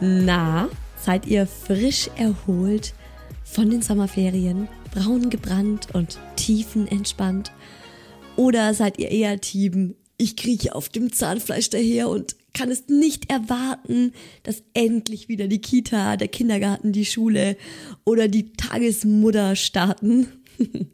Na, seid ihr frisch erholt von den Sommerferien, braun gebrannt und tiefenentspannt? Oder seid ihr eher Team, ich krieche auf dem Zahnfleisch daher und kann es nicht erwarten, dass endlich wieder die Kita, der Kindergarten, die Schule oder die Tagesmutter starten?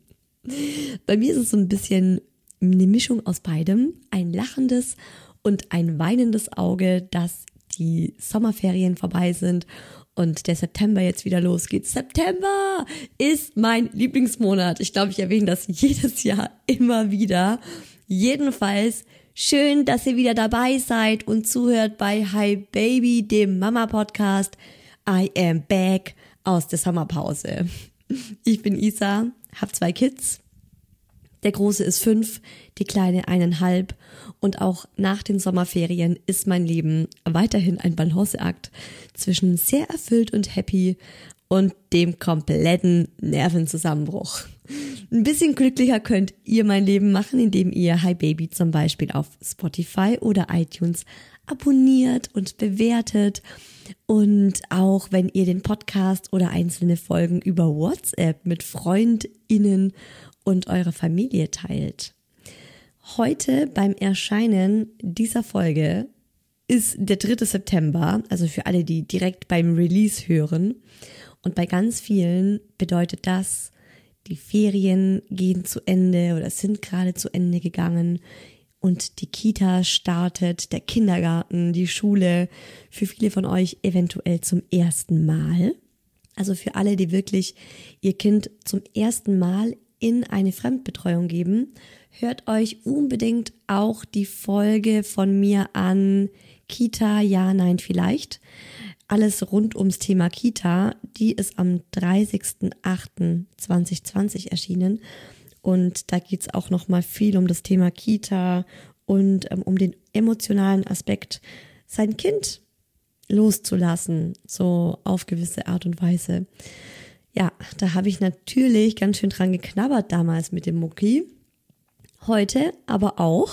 Bei mir ist es so ein bisschen eine Mischung aus beidem, ein lachendes und ein weinendes Auge, das die Sommerferien vorbei sind und der September jetzt wieder losgeht. September ist mein Lieblingsmonat. Ich glaube, ich erwähne das jedes Jahr immer wieder. Jedenfalls schön, dass ihr wieder dabei seid und zuhört bei Hi Baby, dem Mama Podcast. I am back aus der Sommerpause. Ich bin Isa, habe zwei Kids der Große ist fünf, die Kleine eineinhalb. Und auch nach den Sommerferien ist mein Leben weiterhin ein Balanceakt zwischen sehr erfüllt und happy und dem kompletten Nervenzusammenbruch. Ein bisschen glücklicher könnt ihr mein Leben machen, indem ihr Hi Baby zum Beispiel auf Spotify oder iTunes abonniert und bewertet. Und auch wenn ihr den Podcast oder einzelne Folgen über WhatsApp mit FreundInnen und eure Familie teilt. Heute beim Erscheinen dieser Folge ist der 3. September, also für alle, die direkt beim Release hören. Und bei ganz vielen bedeutet das, die Ferien gehen zu Ende oder sind gerade zu Ende gegangen und die Kita startet, der Kindergarten, die Schule, für viele von euch eventuell zum ersten Mal. Also für alle, die wirklich ihr Kind zum ersten Mal in eine Fremdbetreuung geben, hört euch unbedingt auch die Folge von mir an Kita, ja, nein, vielleicht. Alles rund ums Thema Kita, die ist am 30.08.2020 erschienen. Und da geht's auch nochmal viel um das Thema Kita und ähm, um den emotionalen Aspekt, sein Kind loszulassen, so auf gewisse Art und Weise. Ja, da habe ich natürlich ganz schön dran geknabbert damals mit dem Mucki. Heute aber auch.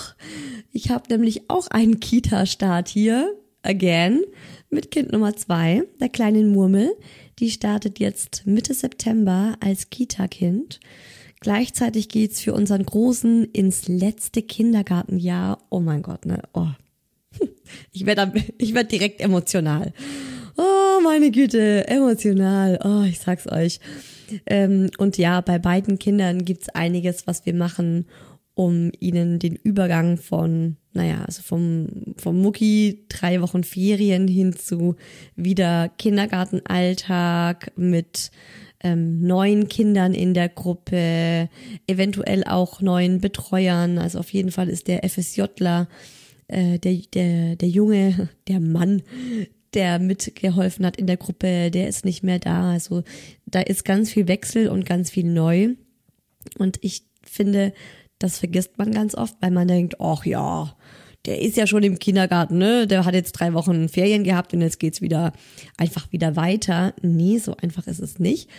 Ich habe nämlich auch einen Kita-Start hier, again, mit Kind Nummer zwei, der kleinen Murmel. Die startet jetzt Mitte September als Kita-Kind. Gleichzeitig geht's für unseren Großen ins letzte Kindergartenjahr. Oh mein Gott, ne? Oh. Ich werde ich werd direkt emotional. Oh, meine Güte, emotional. Oh, ich sag's euch. Ähm, und ja, bei beiden Kindern gibt's einiges, was wir machen, um ihnen den Übergang von, naja, also vom, vom Mucki drei Wochen Ferien hin zu wieder Kindergartenalltag mit ähm, neuen Kindern in der Gruppe, eventuell auch neuen Betreuern. Also auf jeden Fall ist der FSJler, äh, der, der, der Junge, der Mann, der mitgeholfen hat in der Gruppe, der ist nicht mehr da. Also da ist ganz viel Wechsel und ganz viel neu. Und ich finde, das vergisst man ganz oft, weil man denkt, ach ja, der ist ja schon im Kindergarten, ne? Der hat jetzt drei Wochen Ferien gehabt und jetzt geht's wieder einfach wieder weiter. Nee, so einfach ist es nicht.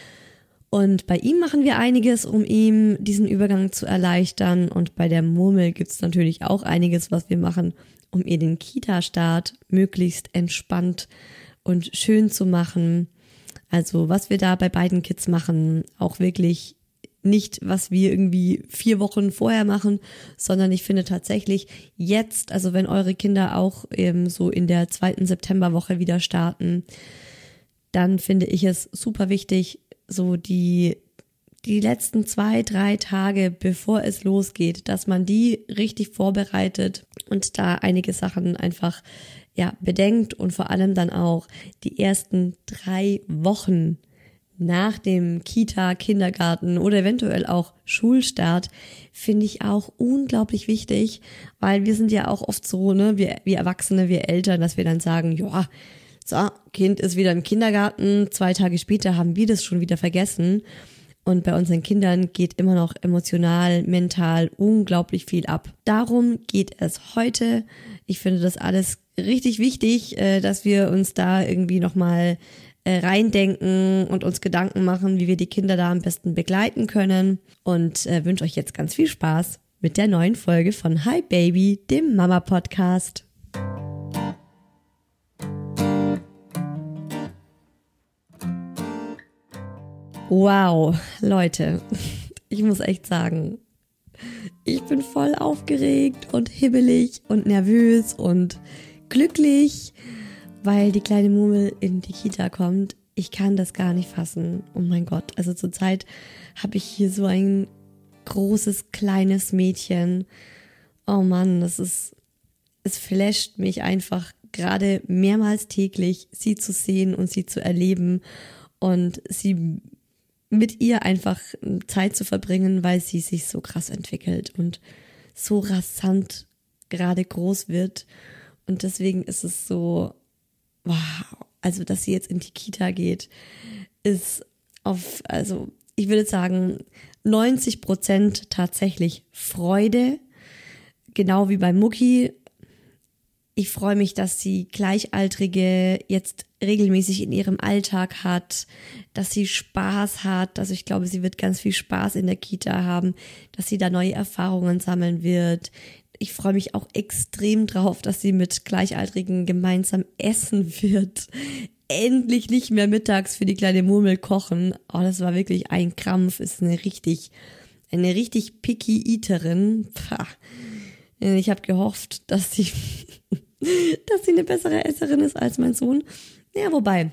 Und bei ihm machen wir einiges, um ihm diesen Übergang zu erleichtern. Und bei der Murmel gibt's natürlich auch einiges, was wir machen, um ihr den Kita-Start möglichst entspannt und schön zu machen. Also was wir da bei beiden Kids machen, auch wirklich nicht, was wir irgendwie vier Wochen vorher machen, sondern ich finde tatsächlich jetzt, also wenn eure Kinder auch eben so in der zweiten Septemberwoche wieder starten, dann finde ich es super wichtig, so die die letzten zwei, drei Tage, bevor es losgeht, dass man die richtig vorbereitet und da einige Sachen einfach ja bedenkt und vor allem dann auch die ersten drei Wochen nach dem Kita, Kindergarten oder eventuell auch Schulstart finde ich auch unglaublich wichtig, weil wir sind ja auch oft so, ne, wir, wir Erwachsene, wir Eltern, dass wir dann sagen, ja, so, Kind ist wieder im Kindergarten, zwei Tage später haben wir das schon wieder vergessen. Und bei unseren Kindern geht immer noch emotional, mental unglaublich viel ab. Darum geht es heute. Ich finde das alles richtig wichtig, äh, dass wir uns da irgendwie nochmal äh, reindenken und uns Gedanken machen, wie wir die Kinder da am besten begleiten können. Und äh, wünsche euch jetzt ganz viel Spaß mit der neuen Folge von Hi Baby, dem Mama Podcast. Wow, Leute, ich muss echt sagen, ich bin voll aufgeregt und hibbelig und nervös und glücklich, weil die kleine Murmel in die Kita kommt. Ich kann das gar nicht fassen. Oh mein Gott, also zurzeit habe ich hier so ein großes kleines Mädchen. Oh Mann, das ist es flasht mich einfach gerade mehrmals täglich, sie zu sehen und sie zu erleben und sie mit ihr einfach Zeit zu verbringen, weil sie sich so krass entwickelt und so rasant gerade groß wird. Und deswegen ist es so, wow, also dass sie jetzt in die Kita geht, ist auf, also ich würde sagen, 90 Prozent tatsächlich Freude, genau wie bei Mucki ich freue mich, dass sie Gleichaltrige jetzt regelmäßig in ihrem Alltag hat, dass sie Spaß hat. Also ich glaube, sie wird ganz viel Spaß in der Kita haben, dass sie da neue Erfahrungen sammeln wird. Ich freue mich auch extrem drauf, dass sie mit Gleichaltrigen gemeinsam essen wird. Endlich nicht mehr mittags für die kleine Murmel kochen. Oh, das war wirklich ein Krampf. Ist eine richtig, eine richtig picky Eaterin. Pah. Ich habe gehofft, dass sie dass sie eine bessere Esserin ist als mein Sohn. Ja, wobei,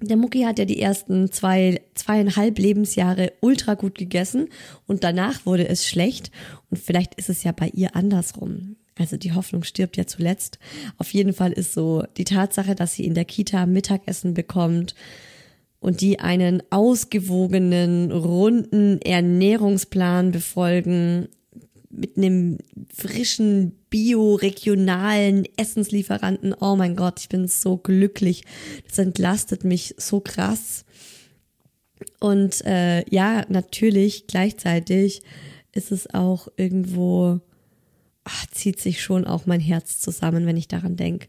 der Mucki hat ja die ersten zwei, zweieinhalb Lebensjahre ultra gut gegessen und danach wurde es schlecht und vielleicht ist es ja bei ihr andersrum. Also die Hoffnung stirbt ja zuletzt. Auf jeden Fall ist so die Tatsache, dass sie in der Kita Mittagessen bekommt und die einen ausgewogenen, runden Ernährungsplan befolgen, mit einem frischen, bio-regionalen Essenslieferanten. Oh mein Gott, ich bin so glücklich. Das entlastet mich so krass. Und äh, ja, natürlich, gleichzeitig ist es auch irgendwo, ach, zieht sich schon auch mein Herz zusammen, wenn ich daran denke,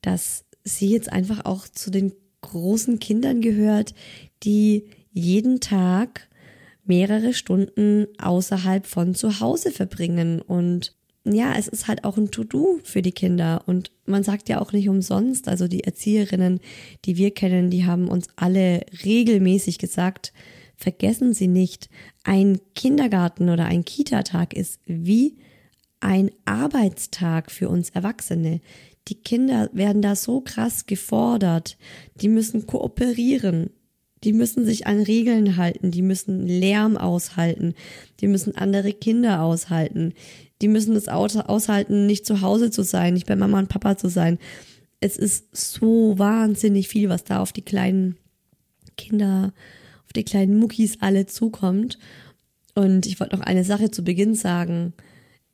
dass sie jetzt einfach auch zu den großen Kindern gehört, die jeden Tag mehrere Stunden außerhalb von zu Hause verbringen. Und ja, es ist halt auch ein To-Do für die Kinder. Und man sagt ja auch nicht umsonst, also die Erzieherinnen, die wir kennen, die haben uns alle regelmäßig gesagt, vergessen Sie nicht, ein Kindergarten oder ein Kitatag ist wie ein Arbeitstag für uns Erwachsene. die Kinder werden da so krass gefordert. Die müssen kooperieren. Die müssen sich an Regeln halten. Die müssen Lärm aushalten. Die müssen andere Kinder aushalten. Die müssen es aushalten, nicht zu Hause zu sein, nicht bei Mama und Papa zu sein. Es ist so wahnsinnig viel, was da auf die kleinen Kinder, auf die kleinen Muckis alle zukommt. Und ich wollte noch eine Sache zu Beginn sagen,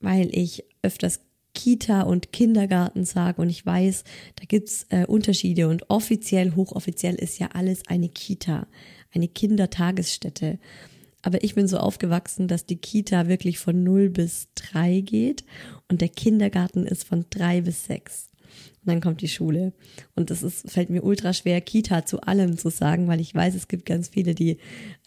weil ich öfters Kita und Kindergarten sage und ich weiß, da gibt's äh, Unterschiede und offiziell, hochoffiziell ist ja alles eine Kita, eine Kindertagesstätte. Aber ich bin so aufgewachsen, dass die Kita wirklich von 0 bis 3 geht und der Kindergarten ist von 3 bis 6. Und dann kommt die Schule. Und ist, fällt mir ultra schwer, Kita zu allem zu sagen, weil ich weiß, es gibt ganz viele, die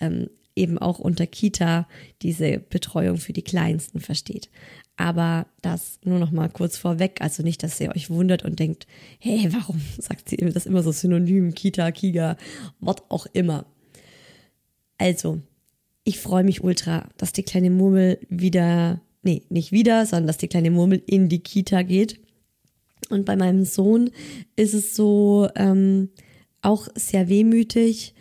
ähm, eben auch unter Kita diese Betreuung für die Kleinsten versteht. Aber das nur noch mal kurz vorweg, also nicht, dass ihr euch wundert und denkt, hey, warum sagt sie das immer so synonym, Kita, Kiga, was auch immer. Also, ich freue mich ultra, dass die kleine Murmel wieder, nee, nicht wieder, sondern dass die kleine Murmel in die Kita geht. Und bei meinem Sohn ist es so ähm, auch sehr wehmütig,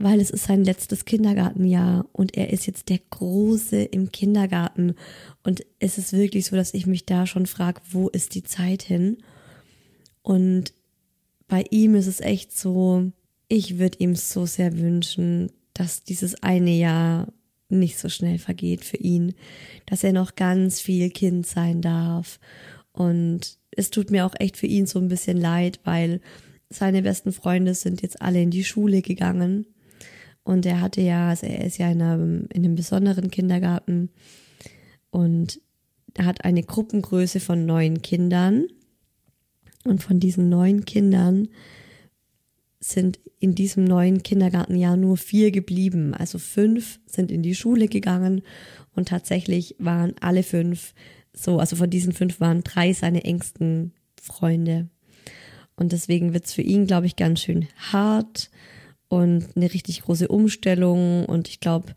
weil es ist sein letztes Kindergartenjahr und er ist jetzt der Große im Kindergarten. Und es ist wirklich so, dass ich mich da schon frage, wo ist die Zeit hin? Und bei ihm ist es echt so, ich würde ihm so sehr wünschen, dass dieses eine Jahr nicht so schnell vergeht für ihn, dass er noch ganz viel Kind sein darf. Und es tut mir auch echt für ihn so ein bisschen leid, weil seine besten Freunde sind jetzt alle in die Schule gegangen und er hatte ja, also er ist ja in einem, in einem besonderen Kindergarten und er hat eine Gruppengröße von neun Kindern. Und von diesen neun Kindern sind in diesem neuen Kindergartenjahr nur vier geblieben. Also fünf sind in die Schule gegangen und tatsächlich waren alle fünf so, also von diesen fünf waren drei seine engsten Freunde. Und deswegen wird's für ihn, glaube ich, ganz schön hart und eine richtig große Umstellung. Und ich glaube,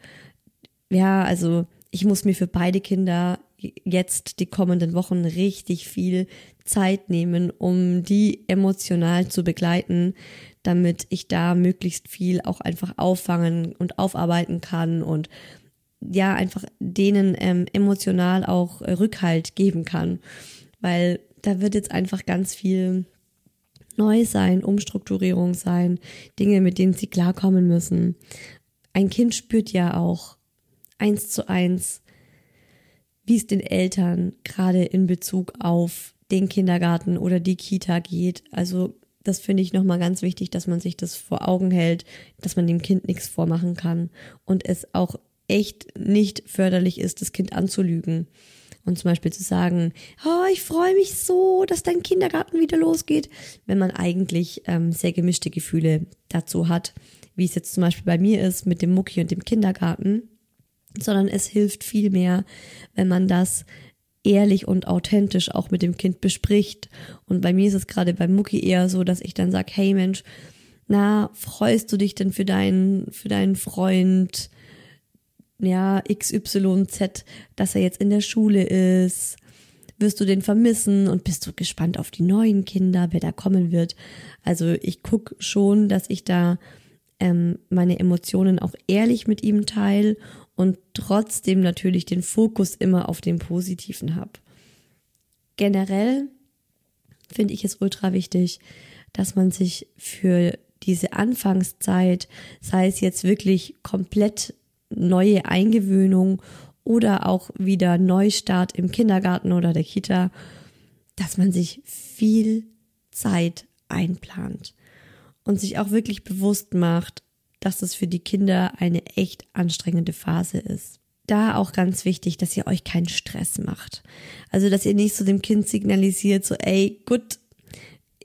ja, also ich muss mir für beide Kinder jetzt die kommenden Wochen richtig viel Zeit nehmen, um die emotional zu begleiten, damit ich da möglichst viel auch einfach auffangen und aufarbeiten kann und ja, einfach denen ähm, emotional auch Rückhalt geben kann. Weil da wird jetzt einfach ganz viel neu sein, Umstrukturierung sein, Dinge, mit denen sie klarkommen müssen. Ein Kind spürt ja auch eins zu eins, wie es den Eltern gerade in Bezug auf den Kindergarten oder die Kita geht. Also das finde ich nochmal ganz wichtig, dass man sich das vor Augen hält, dass man dem Kind nichts vormachen kann und es auch echt nicht förderlich ist, das Kind anzulügen. Und zum Beispiel zu sagen, oh, ich freue mich so, dass dein Kindergarten wieder losgeht, wenn man eigentlich ähm, sehr gemischte Gefühle dazu hat, wie es jetzt zum Beispiel bei mir ist mit dem Mucki und dem Kindergarten, sondern es hilft viel mehr, wenn man das ehrlich und authentisch auch mit dem Kind bespricht. Und bei mir ist es gerade beim Mucki eher so, dass ich dann sage, hey Mensch, na, freust du dich denn für deinen, für deinen Freund? Ja, XYZ, dass er jetzt in der Schule ist. Wirst du den vermissen und bist du gespannt auf die neuen Kinder, wer da kommen wird? Also ich guck schon, dass ich da ähm, meine Emotionen auch ehrlich mit ihm teile und trotzdem natürlich den Fokus immer auf dem Positiven habe. Generell finde ich es ultra wichtig, dass man sich für diese Anfangszeit, sei es jetzt wirklich komplett neue Eingewöhnung oder auch wieder Neustart im Kindergarten oder der Kita, dass man sich viel Zeit einplant und sich auch wirklich bewusst macht, dass es für die Kinder eine echt anstrengende Phase ist. Da auch ganz wichtig, dass ihr euch keinen Stress macht. Also, dass ihr nicht so dem Kind signalisiert, so, ey, gut,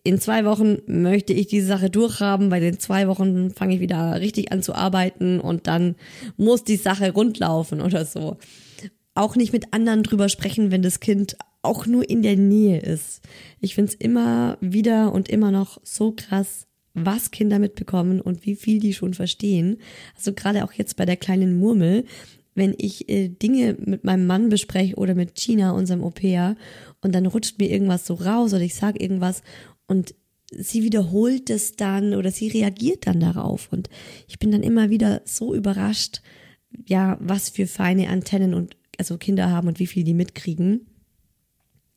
in zwei Wochen möchte ich diese Sache durchhaben, weil in zwei Wochen fange ich wieder richtig an zu arbeiten und dann muss die Sache rundlaufen oder so. Auch nicht mit anderen drüber sprechen, wenn das Kind auch nur in der Nähe ist. Ich finde es immer wieder und immer noch so krass, was Kinder mitbekommen und wie viel die schon verstehen. Also gerade auch jetzt bei der kleinen Murmel, wenn ich äh, Dinge mit meinem Mann bespreche oder mit China, unserem Au-pair, und dann rutscht mir irgendwas so raus oder ich sage irgendwas und sie wiederholt es dann oder sie reagiert dann darauf. Und ich bin dann immer wieder so überrascht, ja, was für feine Antennen und also Kinder haben und wie viel die mitkriegen.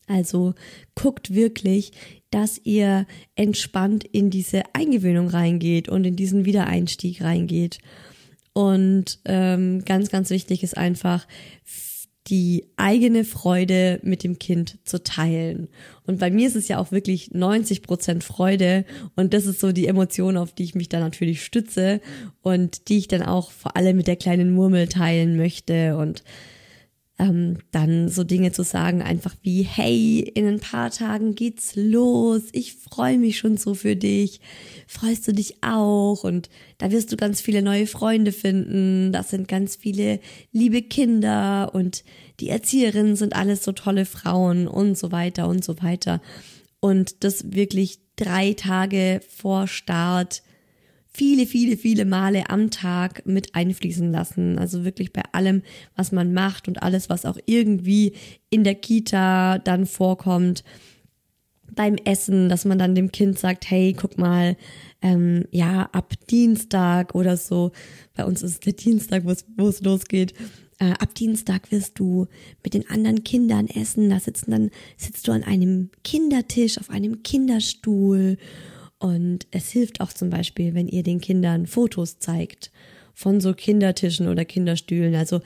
Also guckt wirklich, dass ihr entspannt in diese Eingewöhnung reingeht und in diesen Wiedereinstieg reingeht. Und ähm, ganz, ganz wichtig ist einfach, die eigene Freude mit dem Kind zu teilen. Und bei mir ist es ja auch wirklich 90 Prozent Freude. Und das ist so die Emotion, auf die ich mich dann natürlich stütze und die ich dann auch vor allem mit der kleinen Murmel teilen möchte. Und ähm, dann so Dinge zu sagen, einfach wie, hey, in ein paar Tagen geht's los, ich freue mich schon so für dich, freust du dich auch? Und da wirst du ganz viele neue Freunde finden, das sind ganz viele liebe Kinder. Und die Erzieherinnen sind alles so tolle Frauen und so weiter und so weiter. Und das wirklich drei Tage vor Start viele, viele, viele Male am Tag mit einfließen lassen. Also wirklich bei allem, was man macht und alles, was auch irgendwie in der Kita dann vorkommt. Beim Essen, dass man dann dem Kind sagt, hey, guck mal, ähm, ja, ab Dienstag oder so. Bei uns ist der Dienstag, wo es losgeht. Äh, ab Dienstag wirst du mit den anderen Kindern essen. Da sitzen dann, sitzt du an einem Kindertisch, auf einem Kinderstuhl und es hilft auch zum Beispiel, wenn ihr den Kindern Fotos zeigt von so Kindertischen oder Kinderstühlen. Also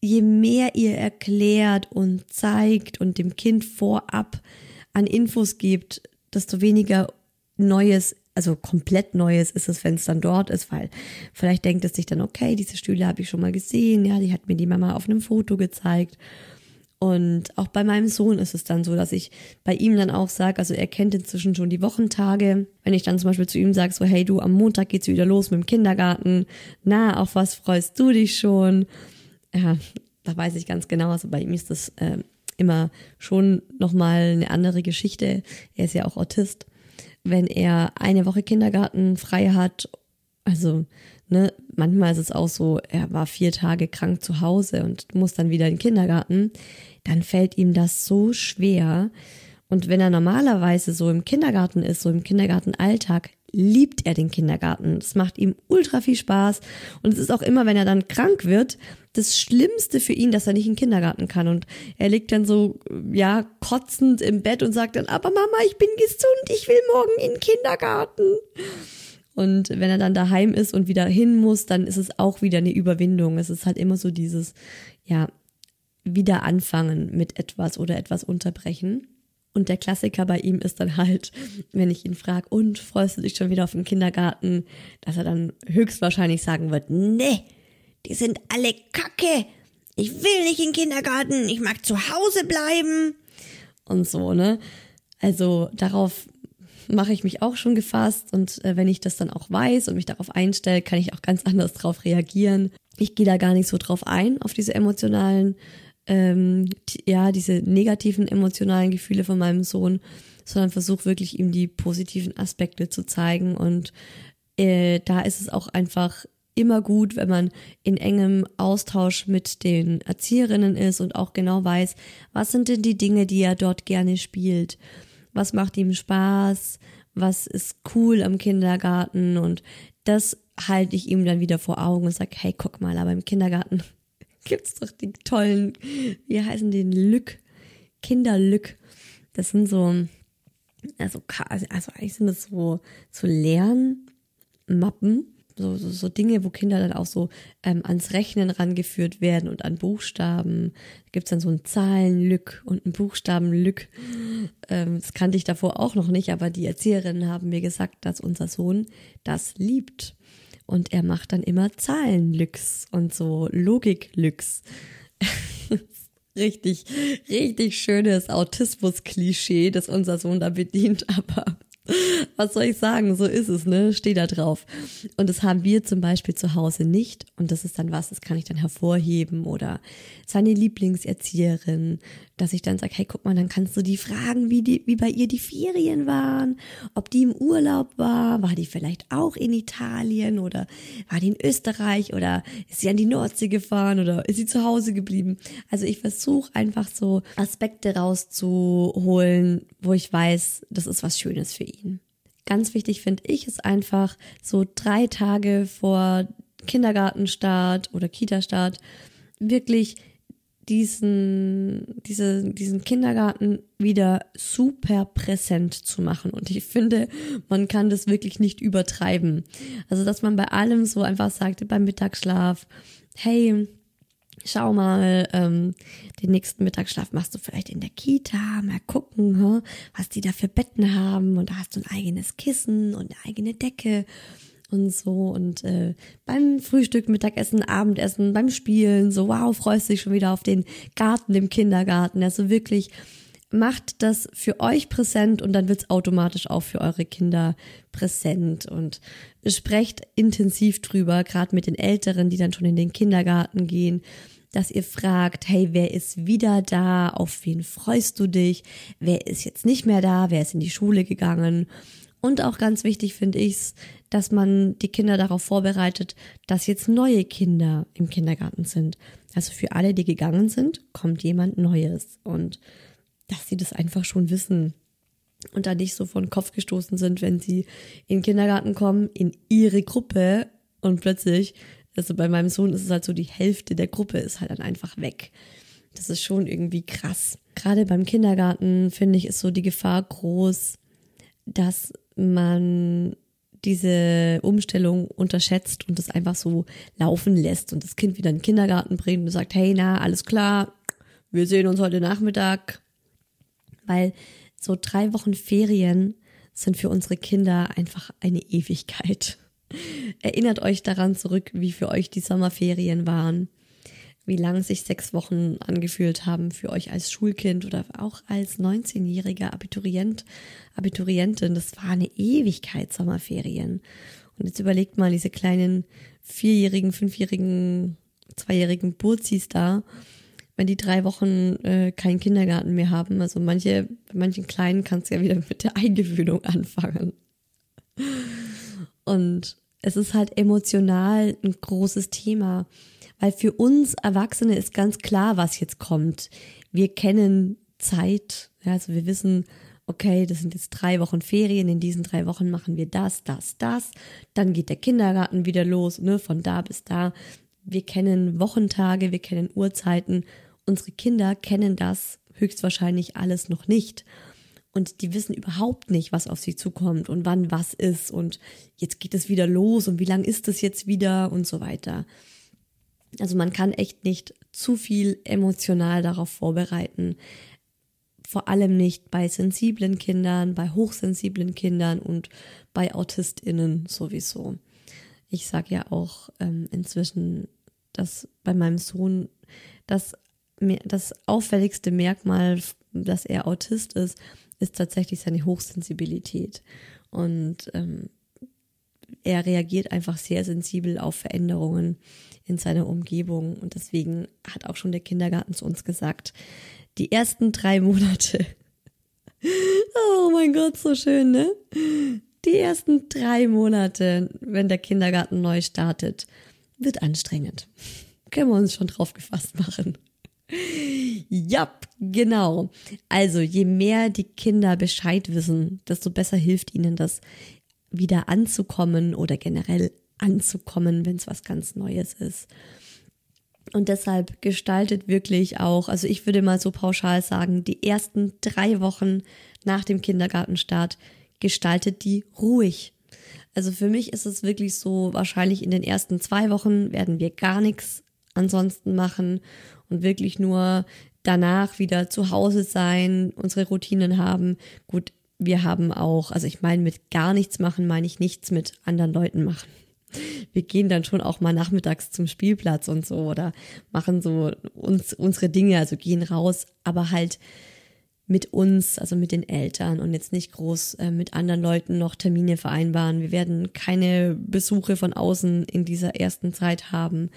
je mehr ihr erklärt und zeigt und dem Kind vorab an Infos gibt, desto weniger Neues, also komplett Neues ist es, wenn es dann dort ist, weil vielleicht denkt es sich dann, okay, diese Stühle habe ich schon mal gesehen, ja, die hat mir die Mama auf einem Foto gezeigt. Und auch bei meinem Sohn ist es dann so, dass ich bei ihm dann auch sage, also er kennt inzwischen schon die Wochentage. Wenn ich dann zum Beispiel zu ihm sage, so, hey du, am Montag geht's wieder los mit dem Kindergarten. Na, auf was freust du dich schon? Ja, da weiß ich ganz genau. Also bei ihm ist das äh, immer schon nochmal eine andere Geschichte. Er ist ja auch Autist. Wenn er eine Woche Kindergarten frei hat, also ne, manchmal ist es auch so, er war vier Tage krank zu Hause und muss dann wieder in den Kindergarten, dann fällt ihm das so schwer. Und wenn er normalerweise so im Kindergarten ist, so im Kindergartenalltag, liebt er den Kindergarten. Das macht ihm ultra viel Spaß. Und es ist auch immer, wenn er dann krank wird, das Schlimmste für ihn, dass er nicht in den Kindergarten kann. Und er liegt dann so, ja, kotzend im Bett und sagt dann, aber Mama, ich bin gesund, ich will morgen in den Kindergarten. Und wenn er dann daheim ist und wieder hin muss, dann ist es auch wieder eine Überwindung. Es ist halt immer so dieses, ja, wieder anfangen mit etwas oder etwas unterbrechen. Und der Klassiker bei ihm ist dann halt, wenn ich ihn frage, und freust du dich schon wieder auf den Kindergarten, dass er dann höchstwahrscheinlich sagen wird, nee, die sind alle kacke. Ich will nicht in den Kindergarten, ich mag zu Hause bleiben. Und so, ne? Also darauf mache ich mich auch schon gefasst und äh, wenn ich das dann auch weiß und mich darauf einstelle, kann ich auch ganz anders drauf reagieren. Ich gehe da gar nicht so drauf ein, auf diese emotionalen, ähm, ja, diese negativen emotionalen Gefühle von meinem Sohn, sondern versuche wirklich ihm die positiven Aspekte zu zeigen. Und äh, da ist es auch einfach immer gut, wenn man in engem Austausch mit den Erzieherinnen ist und auch genau weiß, was sind denn die Dinge, die er dort gerne spielt? Was macht ihm Spaß, was ist cool am Kindergarten? Und das halte ich ihm dann wieder vor Augen und sage, hey, guck mal, aber im Kindergarten gibt's doch die tollen, wie heißen die, Lück, Kinderlück. Das sind so, also, also eigentlich sind das so, so Lernmappen, so, so, so Dinge, wo Kinder dann auch so ähm, ans Rechnen rangeführt werden und an Buchstaben. Da gibt's dann so ein Zahlenlück und ein Buchstabenlück. Ähm, das kannte ich davor auch noch nicht, aber die Erzieherinnen haben mir gesagt, dass unser Sohn das liebt. Und er macht dann immer Zahlenlücks und so Logiklücks. richtig, richtig schönes Autismus-Klischee, das unser Sohn da bedient, aber was soll ich sagen? So ist es, ne? Steht da drauf. Und das haben wir zum Beispiel zu Hause nicht. Und das ist dann was, das kann ich dann hervorheben. Oder seine Lieblingserzieherin dass ich dann sage, hey, guck mal, dann kannst du die fragen, wie, die, wie bei ihr die Ferien waren, ob die im Urlaub war, war die vielleicht auch in Italien oder war die in Österreich oder ist sie an die Nordsee gefahren oder ist sie zu Hause geblieben. Also ich versuche einfach so Aspekte rauszuholen, wo ich weiß, das ist was Schönes für ihn. Ganz wichtig finde ich ist einfach so drei Tage vor Kindergartenstart oder Kita-Start wirklich diesen, diese, diesen Kindergarten wieder super präsent zu machen. Und ich finde, man kann das wirklich nicht übertreiben. Also, dass man bei allem so einfach sagt, beim Mittagsschlaf, hey, schau mal, ähm, den nächsten Mittagsschlaf machst du vielleicht in der Kita, mal gucken, huh, was die da für Betten haben. Und da hast du ein eigenes Kissen und eine eigene Decke und so. Und äh, beim Frühstück, Mittagessen, Abendessen, beim Spielen, so wow, freust du dich schon wieder auf den Garten im Kindergarten. Also wirklich macht das für euch präsent und dann wird's automatisch auch für eure Kinder präsent und sprecht intensiv drüber, gerade mit den Älteren, die dann schon in den Kindergarten gehen, dass ihr fragt, hey, wer ist wieder da? Auf wen freust du dich? Wer ist jetzt nicht mehr da? Wer ist in die Schule gegangen? Und auch ganz wichtig finde ich dass man die Kinder darauf vorbereitet, dass jetzt neue Kinder im Kindergarten sind. Also für alle, die gegangen sind, kommt jemand Neues und dass sie das einfach schon wissen und da nicht so von Kopf gestoßen sind, wenn sie in den Kindergarten kommen, in ihre Gruppe und plötzlich, also bei meinem Sohn ist es halt so, die Hälfte der Gruppe ist halt dann einfach weg. Das ist schon irgendwie krass. Gerade beim Kindergarten, finde ich, ist so die Gefahr groß, dass man diese Umstellung unterschätzt und es einfach so laufen lässt und das Kind wieder in den Kindergarten bringt und sagt, hey, na, alles klar, wir sehen uns heute Nachmittag. Weil so drei Wochen Ferien sind für unsere Kinder einfach eine Ewigkeit. Erinnert euch daran zurück, wie für euch die Sommerferien waren wie lang sich sechs Wochen angefühlt haben für euch als Schulkind oder auch als 19-jähriger Abiturient, Abiturientin. Das war eine Ewigkeit Sommerferien. Und jetzt überlegt mal diese kleinen vierjährigen, fünfjährigen, zweijährigen Burzis da, wenn die drei Wochen äh, keinen Kindergarten mehr haben. Also manche, bei manchen Kleinen kannst du ja wieder mit der Eingewöhnung anfangen. Und es ist halt emotional ein großes Thema. Weil für uns Erwachsene ist ganz klar, was jetzt kommt. Wir kennen Zeit, ja, also wir wissen, okay, das sind jetzt drei Wochen Ferien, in diesen drei Wochen machen wir das, das, das, dann geht der Kindergarten wieder los, ne, von da bis da. Wir kennen Wochentage, wir kennen Uhrzeiten. Unsere Kinder kennen das höchstwahrscheinlich alles noch nicht. Und die wissen überhaupt nicht, was auf sie zukommt und wann was ist und jetzt geht es wieder los und wie lang ist es jetzt wieder und so weiter. Also man kann echt nicht zu viel emotional darauf vorbereiten. Vor allem nicht bei sensiblen Kindern, bei hochsensiblen Kindern und bei AutistInnen sowieso. Ich sage ja auch ähm, inzwischen, dass bei meinem Sohn das, das auffälligste Merkmal, dass er Autist ist, ist tatsächlich seine Hochsensibilität. Und ähm, er reagiert einfach sehr sensibel auf Veränderungen in seiner Umgebung. Und deswegen hat auch schon der Kindergarten zu uns gesagt, die ersten drei Monate. oh mein Gott, so schön, ne? Die ersten drei Monate, wenn der Kindergarten neu startet, wird anstrengend. Können wir uns schon drauf gefasst machen. Ja, genau. Also je mehr die Kinder Bescheid wissen, desto besser hilft ihnen das, wieder anzukommen oder generell anzukommen, wenn es was ganz Neues ist. Und deshalb gestaltet wirklich auch, also ich würde mal so pauschal sagen, die ersten drei Wochen nach dem Kindergartenstart gestaltet die ruhig. Also für mich ist es wirklich so, wahrscheinlich in den ersten zwei Wochen werden wir gar nichts ansonsten machen und wirklich nur danach wieder zu Hause sein, unsere Routinen haben. Gut, wir haben auch, also ich meine mit gar nichts machen, meine ich nichts mit anderen Leuten machen wir gehen dann schon auch mal nachmittags zum Spielplatz und so oder machen so uns unsere Dinge, also gehen raus, aber halt mit uns, also mit den Eltern und jetzt nicht groß äh, mit anderen Leuten noch Termine vereinbaren. Wir werden keine Besuche von außen in dieser ersten Zeit haben,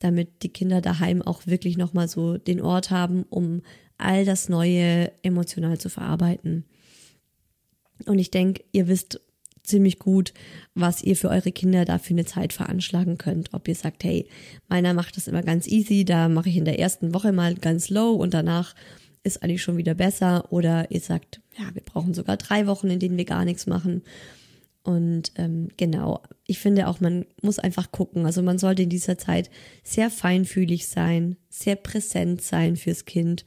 damit die Kinder daheim auch wirklich nochmal so den Ort haben, um all das Neue emotional zu verarbeiten. Und ich denke, ihr wisst ziemlich gut, was ihr für eure Kinder da für eine Zeit veranschlagen könnt. Ob ihr sagt, hey, meiner macht das immer ganz easy, da mache ich in der ersten Woche mal ganz low und danach ist eigentlich schon wieder besser. Oder ihr sagt, ja, wir brauchen sogar drei Wochen, in denen wir gar nichts machen. Und ähm, genau, ich finde auch, man muss einfach gucken. Also man sollte in dieser Zeit sehr feinfühlig sein, sehr präsent sein fürs Kind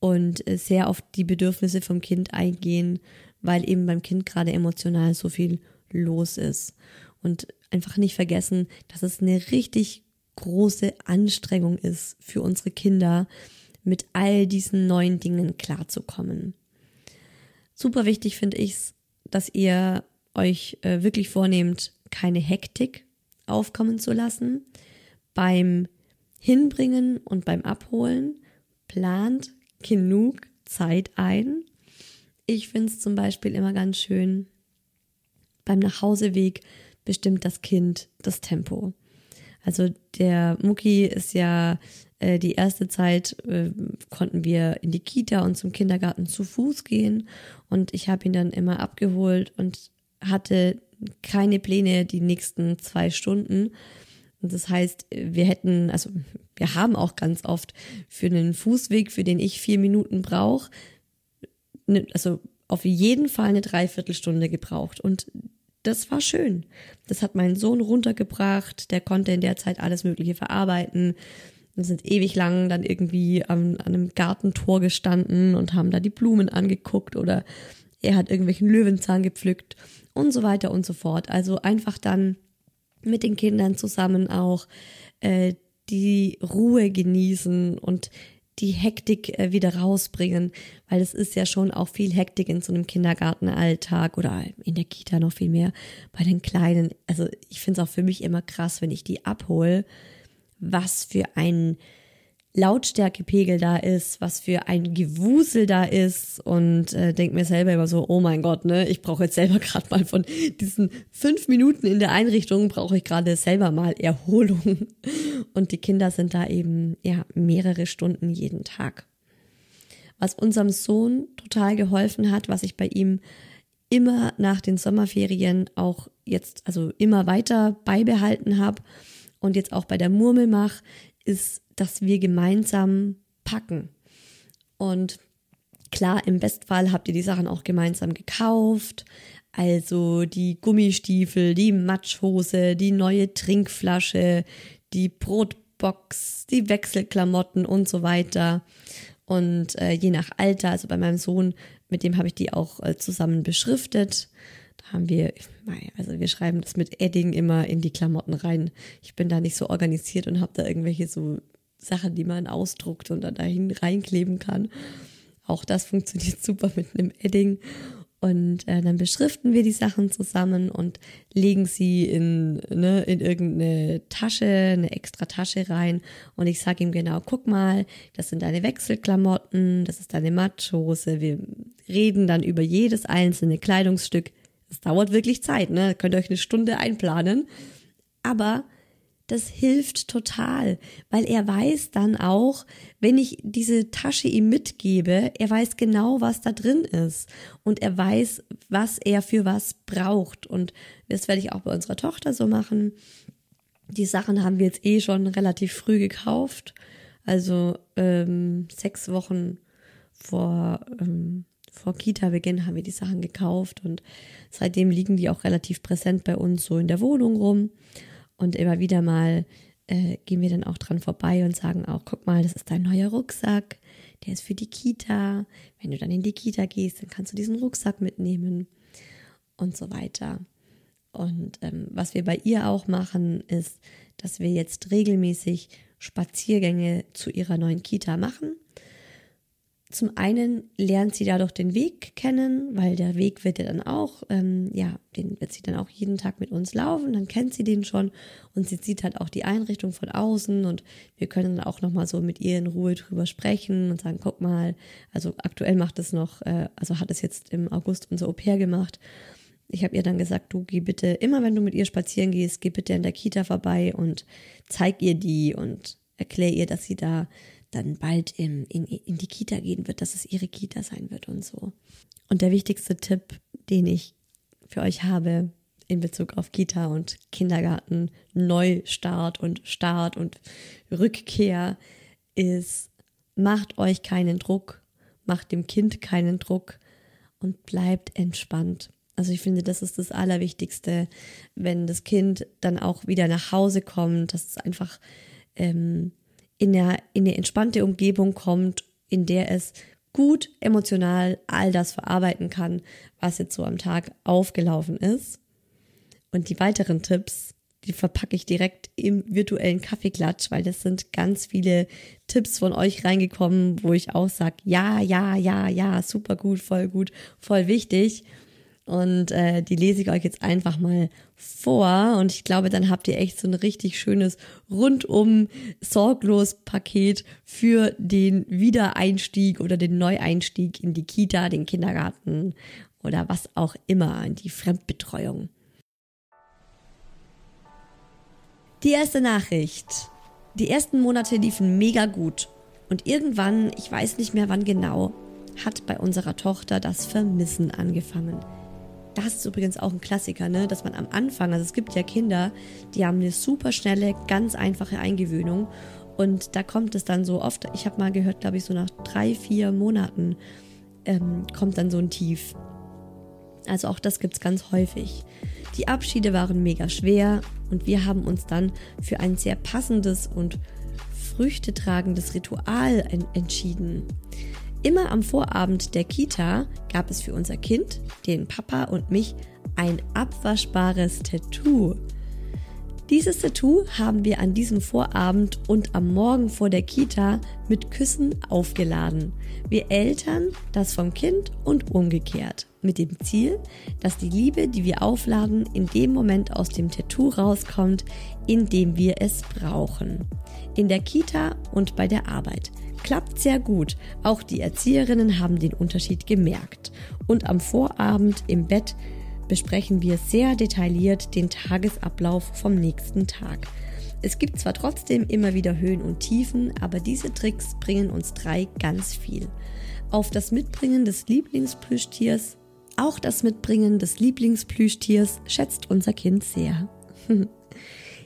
und äh, sehr auf die Bedürfnisse vom Kind eingehen weil eben beim Kind gerade emotional so viel los ist. Und einfach nicht vergessen, dass es eine richtig große Anstrengung ist für unsere Kinder, mit all diesen neuen Dingen klarzukommen. Super wichtig finde ich es, dass ihr euch äh, wirklich vornehmt, keine Hektik aufkommen zu lassen. Beim Hinbringen und beim Abholen plant genug Zeit ein ich finde es zum Beispiel immer ganz schön, beim Nachhauseweg bestimmt das Kind das Tempo. Also der Mucki ist ja äh, die erste Zeit äh, konnten wir in die Kita und zum Kindergarten zu Fuß gehen und ich habe ihn dann immer abgeholt und hatte keine Pläne die nächsten zwei Stunden. Und das heißt, wir hätten, also wir haben auch ganz oft für einen Fußweg, für den ich vier Minuten brauche, ne, also auf jeden Fall eine Dreiviertelstunde gebraucht. Und das war schön. Das hat meinen Sohn runtergebracht. Der konnte in der Zeit alles Mögliche verarbeiten. Wir sind ewig lang dann irgendwie an, an einem Gartentor gestanden und haben da die Blumen angeguckt oder er hat irgendwelchen Löwenzahn gepflückt und so weiter und so fort. Also einfach dann mit den Kindern zusammen auch äh, die Ruhe genießen und die Hektik äh, wieder rausbringen, weil es ist ja schon auch viel Hektik in so einem Kindergartenalltag oder in der Kita noch viel mehr bei den Kleinen. Also ich finde es auch für mich immer krass, wenn ich die abhole, was für ein Lautstärkepegel da ist, was für ein Gewusel da ist und äh, denke mir selber immer so, oh mein Gott, ne, ich brauche jetzt selber gerade mal von diesen fünf Minuten in der Einrichtung brauche ich gerade selber mal Erholung und die Kinder sind da eben ja mehrere Stunden jeden Tag. Was unserem Sohn total geholfen hat, was ich bei ihm immer nach den Sommerferien auch jetzt also immer weiter beibehalten habe und jetzt auch bei der Murmel mache, ist dass wir gemeinsam packen. Und klar, im Bestfall habt ihr die Sachen auch gemeinsam gekauft. Also die Gummistiefel, die Matschhose, die neue Trinkflasche, die Brotbox, die Wechselklamotten und so weiter. Und äh, je nach Alter, also bei meinem Sohn, mit dem habe ich die auch äh, zusammen beschriftet. Da haben wir, also wir schreiben das mit Edding immer in die Klamotten rein. Ich bin da nicht so organisiert und habe da irgendwelche so Sachen, die man ausdruckt und dann dahin reinkleben kann. Auch das funktioniert super mit einem Edding. Und äh, dann beschriften wir die Sachen zusammen und legen sie in, ne, in irgendeine Tasche, eine extra Tasche rein. Und ich sage ihm genau, guck mal, das sind deine Wechselklamotten, das ist deine Matschhose. Wir reden dann über jedes einzelne Kleidungsstück. Es dauert wirklich Zeit, ne? Könnt ihr euch eine Stunde einplanen. Aber das hilft total, weil er weiß dann auch, wenn ich diese Tasche ihm mitgebe, er weiß genau, was da drin ist und er weiß, was er für was braucht und das werde ich auch bei unserer Tochter so machen. Die Sachen haben wir jetzt eh schon relativ früh gekauft, also ähm, sechs Wochen vor ähm, vor Kita-Beginn haben wir die Sachen gekauft und seitdem liegen die auch relativ präsent bei uns so in der Wohnung rum. Und immer wieder mal äh, gehen wir dann auch dran vorbei und sagen auch, guck mal, das ist dein neuer Rucksack, der ist für die Kita. Wenn du dann in die Kita gehst, dann kannst du diesen Rucksack mitnehmen und so weiter. Und ähm, was wir bei ihr auch machen, ist, dass wir jetzt regelmäßig Spaziergänge zu ihrer neuen Kita machen zum einen lernt sie dadurch den Weg kennen, weil der Weg wird ja dann auch, ähm, ja, den wird sie dann auch jeden Tag mit uns laufen, dann kennt sie den schon und sie sieht halt auch die Einrichtung von außen und wir können dann auch nochmal so mit ihr in Ruhe drüber sprechen und sagen, guck mal, also aktuell macht es noch, äh, also hat es jetzt im August unser Au pair gemacht. Ich habe ihr dann gesagt, du geh bitte, immer wenn du mit ihr spazieren gehst, geh bitte in der Kita vorbei und zeig ihr die und erklär ihr, dass sie da dann bald im, in, in die Kita gehen wird, dass es ihre Kita sein wird und so. Und der wichtigste Tipp, den ich für euch habe in Bezug auf Kita und Kindergarten, Neustart und Start und Rückkehr, ist, macht euch keinen Druck, macht dem Kind keinen Druck und bleibt entspannt. Also ich finde, das ist das Allerwichtigste, wenn das Kind dann auch wieder nach Hause kommt, dass es einfach ähm, in, der, in eine entspannte Umgebung kommt, in der es gut emotional all das verarbeiten kann, was jetzt so am Tag aufgelaufen ist. Und die weiteren Tipps, die verpacke ich direkt im virtuellen Kaffeeklatsch, weil das sind ganz viele Tipps von euch reingekommen, wo ich auch sage, ja, ja, ja, ja, super gut, voll gut, voll wichtig. Und äh, die lese ich euch jetzt einfach mal vor. Und ich glaube, dann habt ihr echt so ein richtig schönes rundum sorglos Paket für den Wiedereinstieg oder den Neueinstieg in die Kita, den Kindergarten oder was auch immer, in die Fremdbetreuung. Die erste Nachricht. Die ersten Monate liefen mega gut. Und irgendwann, ich weiß nicht mehr wann genau, hat bei unserer Tochter das Vermissen angefangen das ist übrigens auch ein Klassiker, ne? dass man am Anfang, also es gibt ja Kinder, die haben eine super schnelle, ganz einfache Eingewöhnung. Und da kommt es dann so oft, ich habe mal gehört, glaube ich, so nach drei, vier Monaten ähm, kommt dann so ein Tief. Also auch das gibt es ganz häufig. Die Abschiede waren mega schwer und wir haben uns dann für ein sehr passendes und früchtetragendes Ritual entschieden. Immer am Vorabend der Kita gab es für unser Kind, den Papa und mich ein abwaschbares Tattoo. Dieses Tattoo haben wir an diesem Vorabend und am Morgen vor der Kita mit Küssen aufgeladen. Wir Eltern das vom Kind und umgekehrt. Mit dem Ziel, dass die Liebe, die wir aufladen, in dem Moment aus dem Tattoo rauskommt, in dem wir es brauchen. In der Kita und bei der Arbeit klappt sehr gut. Auch die Erzieherinnen haben den Unterschied gemerkt. Und am Vorabend im Bett besprechen wir sehr detailliert den Tagesablauf vom nächsten Tag. Es gibt zwar trotzdem immer wieder Höhen und Tiefen, aber diese Tricks bringen uns drei ganz viel. Auf das Mitbringen des Lieblingsplüschtiers, auch das Mitbringen des Lieblingsplüschtiers schätzt unser Kind sehr.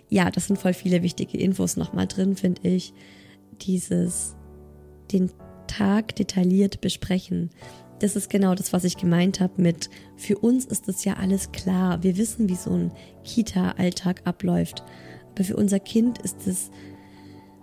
ja, das sind voll viele wichtige Infos nochmal drin, finde ich. Dieses den Tag detailliert besprechen. Das ist genau das, was ich gemeint habe mit, für uns ist das ja alles klar. Wir wissen, wie so ein Kita-Alltag abläuft. Aber für unser Kind ist es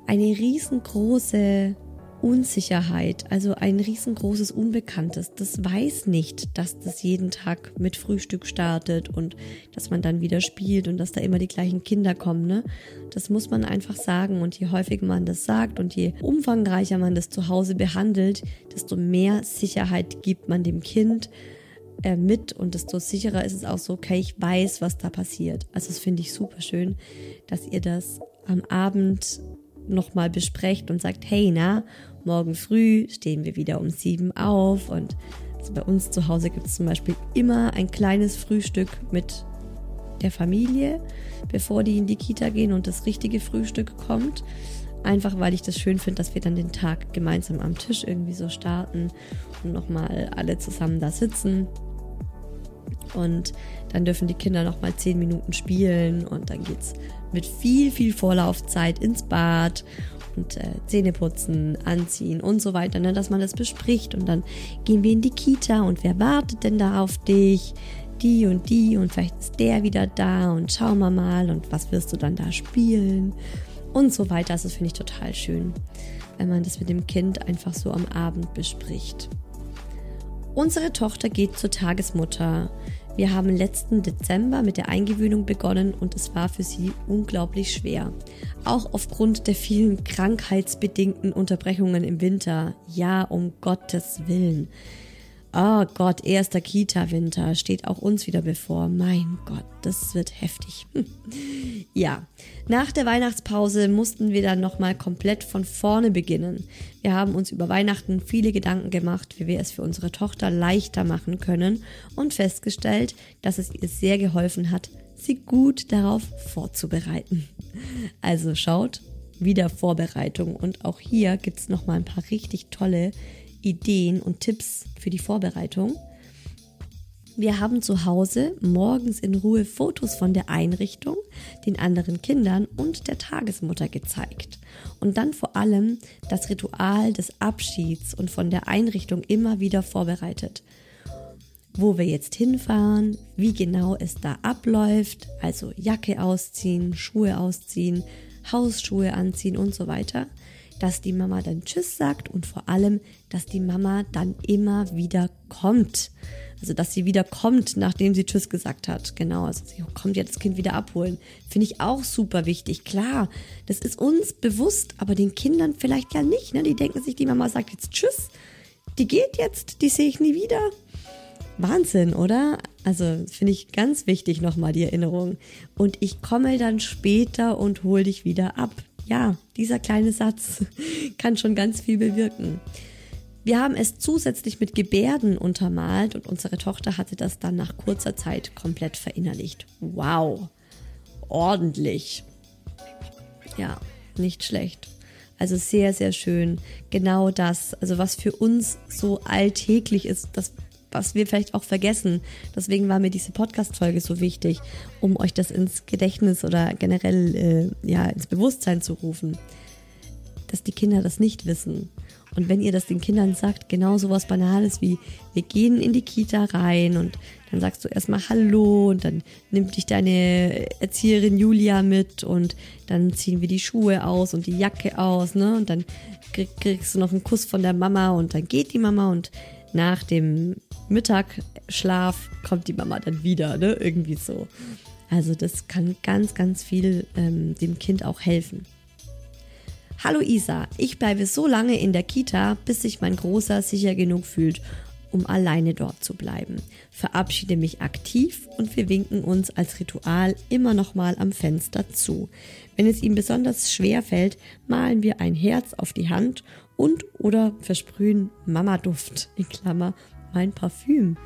eine riesengroße Unsicherheit, also ein riesengroßes Unbekanntes. Das weiß nicht, dass das jeden Tag mit Frühstück startet und dass man dann wieder spielt und dass da immer die gleichen Kinder kommen. Ne? Das muss man einfach sagen. Und je häufiger man das sagt und je umfangreicher man das zu Hause behandelt, desto mehr Sicherheit gibt man dem Kind äh, mit und desto sicherer ist es auch so, okay, ich weiß, was da passiert. Also das finde ich super schön, dass ihr das am Abend nochmal besprecht und sagt, hey, na, morgen früh stehen wir wieder um sieben auf und also bei uns zu Hause gibt es zum Beispiel immer ein kleines Frühstück mit der Familie, bevor die in die Kita gehen und das richtige Frühstück kommt. Einfach weil ich das schön finde, dass wir dann den Tag gemeinsam am Tisch irgendwie so starten und nochmal alle zusammen da sitzen. Und dann dürfen die Kinder nochmal zehn Minuten spielen und dann geht es mit viel, viel Vorlaufzeit ins Bad und äh, Zähne putzen, anziehen und so weiter, ne, dass man das bespricht und dann gehen wir in die Kita und wer wartet denn da auf dich? Die und die und vielleicht ist der wieder da und schauen wir mal und was wirst du dann da spielen und so weiter. Das finde ich total schön, wenn man das mit dem Kind einfach so am Abend bespricht. Unsere Tochter geht zur Tagesmutter. Wir haben letzten Dezember mit der Eingewöhnung begonnen und es war für sie unglaublich schwer. Auch aufgrund der vielen krankheitsbedingten Unterbrechungen im Winter. Ja, um Gottes Willen. Oh Gott, erster Kita-Winter steht auch uns wieder bevor. Mein Gott, das wird heftig. ja, nach der Weihnachtspause mussten wir dann nochmal komplett von vorne beginnen. Wir haben uns über Weihnachten viele Gedanken gemacht, wie wir es für unsere Tochter leichter machen können und festgestellt, dass es ihr sehr geholfen hat, sie gut darauf vorzubereiten. Also schaut, Wiedervorbereitung. Und auch hier gibt es nochmal ein paar richtig tolle Ideen und Tipps für die Vorbereitung. Wir haben zu Hause morgens in Ruhe Fotos von der Einrichtung, den anderen Kindern und der Tagesmutter gezeigt. Und dann vor allem das Ritual des Abschieds und von der Einrichtung immer wieder vorbereitet. Wo wir jetzt hinfahren, wie genau es da abläuft, also Jacke ausziehen, Schuhe ausziehen, Hausschuhe anziehen und so weiter dass die Mama dann Tschüss sagt und vor allem, dass die Mama dann immer wieder kommt. Also, dass sie wieder kommt, nachdem sie Tschüss gesagt hat. Genau, also sie kommt ja das Kind wieder abholen. Finde ich auch super wichtig. Klar, das ist uns bewusst, aber den Kindern vielleicht ja nicht. Ne? Die denken sich, die Mama sagt jetzt Tschüss, die geht jetzt, die sehe ich nie wieder. Wahnsinn, oder? Also finde ich ganz wichtig nochmal die Erinnerung. Und ich komme dann später und hol dich wieder ab ja, dieser kleine Satz kann schon ganz viel bewirken. Wir haben es zusätzlich mit Gebärden untermalt und unsere Tochter hatte das dann nach kurzer Zeit komplett verinnerlicht. Wow, ordentlich. Ja, nicht schlecht. Also sehr, sehr schön. Genau das, also was für uns so alltäglich ist, das was wir vielleicht auch vergessen. Deswegen war mir diese Podcast-Folge so wichtig, um euch das ins Gedächtnis oder generell äh, ja, ins Bewusstsein zu rufen, dass die Kinder das nicht wissen. Und wenn ihr das den Kindern sagt, genau so was Banales wie, wir gehen in die Kita rein und dann sagst du erstmal Hallo und dann nimmt dich deine Erzieherin Julia mit und dann ziehen wir die Schuhe aus und die Jacke aus, ne? Und dann krieg, kriegst du noch einen Kuss von der Mama und dann geht die Mama und nach dem Mittagsschlaf kommt die Mama dann wieder, ne? Irgendwie so. Also das kann ganz, ganz viel ähm, dem Kind auch helfen. Hallo Isa, ich bleibe so lange in der Kita, bis sich mein Großer sicher genug fühlt, um alleine dort zu bleiben. Verabschiede mich aktiv und wir winken uns als Ritual immer noch mal am Fenster zu. Wenn es ihm besonders schwer fällt, malen wir ein Herz auf die Hand und oder versprühen Mama-Duft in Klammer mein Parfüm,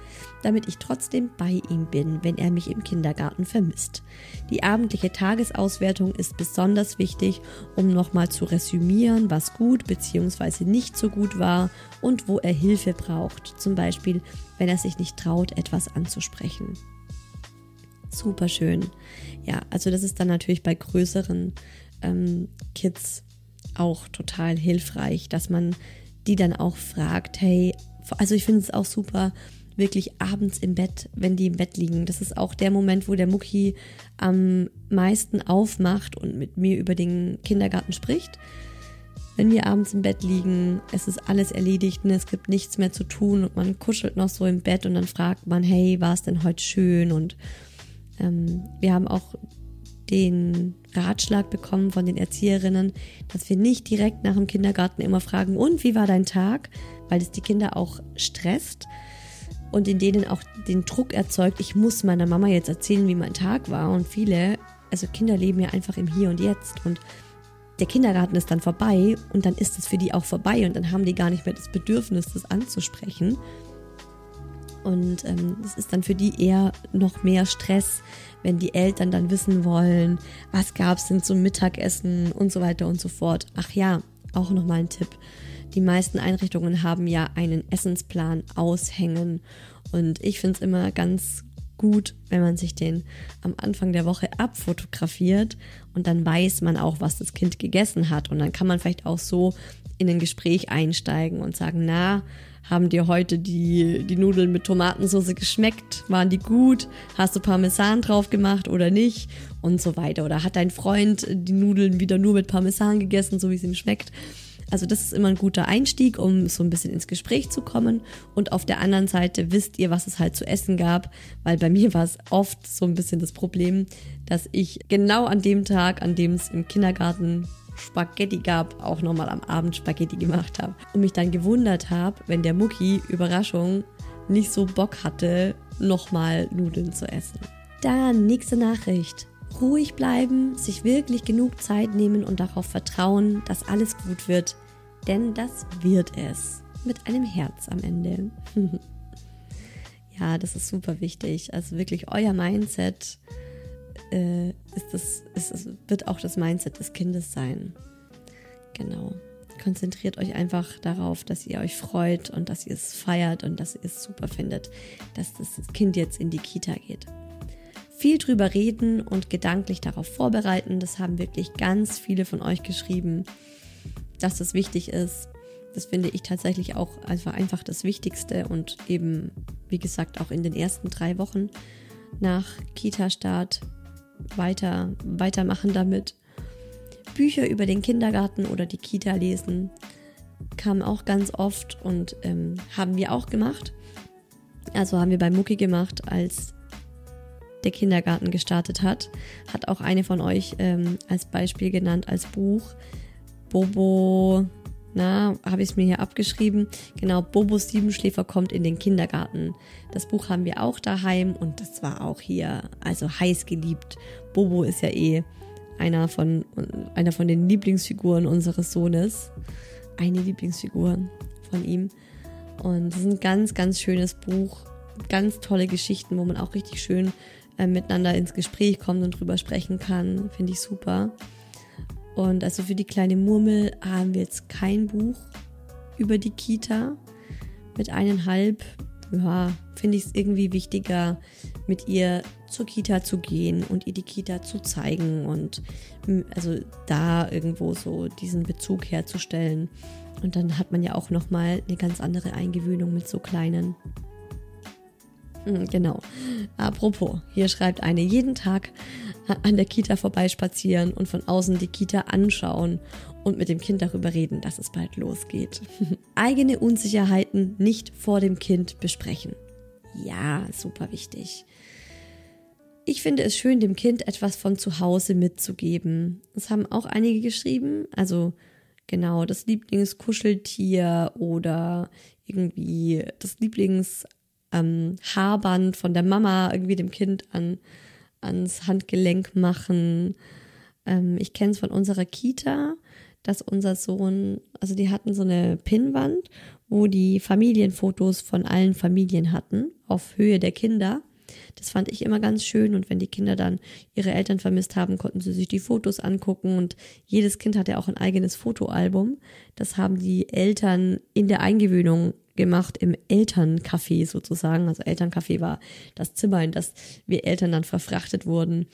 damit ich trotzdem bei ihm bin, wenn er mich im Kindergarten vermisst. Die abendliche Tagesauswertung ist besonders wichtig, um nochmal zu resümieren, was gut bzw. nicht so gut war und wo er Hilfe braucht, zum Beispiel wenn er sich nicht traut, etwas anzusprechen. Super schön. Ja, also das ist dann natürlich bei größeren ähm, Kids auch total hilfreich, dass man die dann auch fragt, hey, also ich finde es auch super, wirklich abends im Bett, wenn die im Bett liegen. Das ist auch der Moment, wo der Mucki am meisten aufmacht und mit mir über den Kindergarten spricht. Wenn wir abends im Bett liegen, es ist alles erledigt und es gibt nichts mehr zu tun und man kuschelt noch so im Bett und dann fragt man, hey, war es denn heute schön? Und ähm, wir haben auch den Ratschlag bekommen von den Erzieherinnen, dass wir nicht direkt nach dem Kindergarten immer fragen, und wie war dein Tag? Weil es die Kinder auch stresst und in denen auch den Druck erzeugt, ich muss meiner Mama jetzt erzählen, wie mein Tag war. Und viele, also Kinder leben ja einfach im Hier und Jetzt und der Kindergarten ist dann vorbei und dann ist es für die auch vorbei und dann haben die gar nicht mehr das Bedürfnis, das anzusprechen. Und ähm, es ist dann für die eher noch mehr Stress, wenn die Eltern dann wissen wollen, was gab es denn zum Mittagessen und so weiter und so fort. Ach ja, auch nochmal ein Tipp. Die meisten Einrichtungen haben ja einen Essensplan aushängen. Und ich finde es immer ganz gut, wenn man sich den am Anfang der Woche abfotografiert und dann weiß man auch, was das Kind gegessen hat. Und dann kann man vielleicht auch so in ein Gespräch einsteigen und sagen, na, haben dir heute die, die Nudeln mit Tomatensauce geschmeckt? Waren die gut? Hast du Parmesan drauf gemacht oder nicht? Und so weiter. Oder hat dein Freund die Nudeln wieder nur mit Parmesan gegessen, so wie es ihm schmeckt? Also das ist immer ein guter Einstieg, um so ein bisschen ins Gespräch zu kommen. Und auf der anderen Seite wisst ihr, was es halt zu essen gab, weil bei mir war es oft so ein bisschen das Problem, dass ich genau an dem Tag, an dem es im Kindergarten Spaghetti gab, auch nochmal am Abend Spaghetti gemacht habe. Und mich dann gewundert habe, wenn der Mucki, Überraschung, nicht so Bock hatte, nochmal Nudeln zu essen. Dann nächste Nachricht. Ruhig bleiben, sich wirklich genug Zeit nehmen und darauf vertrauen, dass alles gut wird. Denn das wird es. Mit einem Herz am Ende. ja, das ist super wichtig. Also wirklich euer Mindset äh, ist das, ist, wird auch das Mindset des Kindes sein. Genau. Konzentriert euch einfach darauf, dass ihr euch freut und dass ihr es feiert und dass ihr es super findet, dass das Kind jetzt in die Kita geht. Viel drüber reden und gedanklich darauf vorbereiten, das haben wirklich ganz viele von euch geschrieben, dass das wichtig ist. Das finde ich tatsächlich auch einfach, einfach das Wichtigste und eben, wie gesagt, auch in den ersten drei Wochen nach Kita-Start weiter, weitermachen damit. Bücher über den Kindergarten oder die Kita lesen kam auch ganz oft und ähm, haben wir auch gemacht. Also haben wir bei Mucki gemacht, als der Kindergarten gestartet hat. Hat auch eine von euch ähm, als Beispiel genannt, als Buch. Bobo, na, habe ich es mir hier abgeschrieben. Genau, Bobo Siebenschläfer kommt in den Kindergarten. Das Buch haben wir auch daheim und das war auch hier, also heiß geliebt. Bobo ist ja eh einer von, einer von den Lieblingsfiguren unseres Sohnes. Eine Lieblingsfigur von ihm. Und es ist ein ganz, ganz schönes Buch. Ganz tolle Geschichten, wo man auch richtig schön äh, miteinander ins Gespräch kommt und drüber sprechen kann. Finde ich super. Und also für die kleine Murmel haben wir jetzt kein Buch über die Kita. Mit eineinhalb, ja, finde ich es irgendwie wichtiger, mit ihr zur Kita zu gehen und ihr die Kita zu zeigen und also da irgendwo so diesen Bezug herzustellen. Und dann hat man ja auch nochmal eine ganz andere Eingewöhnung mit so kleinen. Hm, genau. Apropos, hier schreibt eine jeden Tag an der Kita vorbeispazieren und von außen die Kita anschauen und mit dem Kind darüber reden, dass es bald losgeht. Eigene Unsicherheiten nicht vor dem Kind besprechen. Ja, super wichtig. Ich finde es schön, dem Kind etwas von zu Hause mitzugeben. Das haben auch einige geschrieben. Also genau, das Lieblingskuscheltier oder irgendwie das Lieblings ähm, Haarband von der Mama irgendwie dem Kind an, ans Handgelenk machen. Ähm, ich kenne es von unserer Kita, dass unser Sohn, also die hatten so eine Pinnwand, wo die Familienfotos von allen Familien hatten, auf Höhe der Kinder. Das fand ich immer ganz schön und wenn die Kinder dann ihre Eltern vermisst haben, konnten sie sich die Fotos angucken und jedes Kind hatte auch ein eigenes Fotoalbum. Das haben die Eltern in der Eingewöhnung gemacht im Elterncafé sozusagen. Also Elterncafé war das Zimmer, in das wir Eltern dann verfrachtet wurden,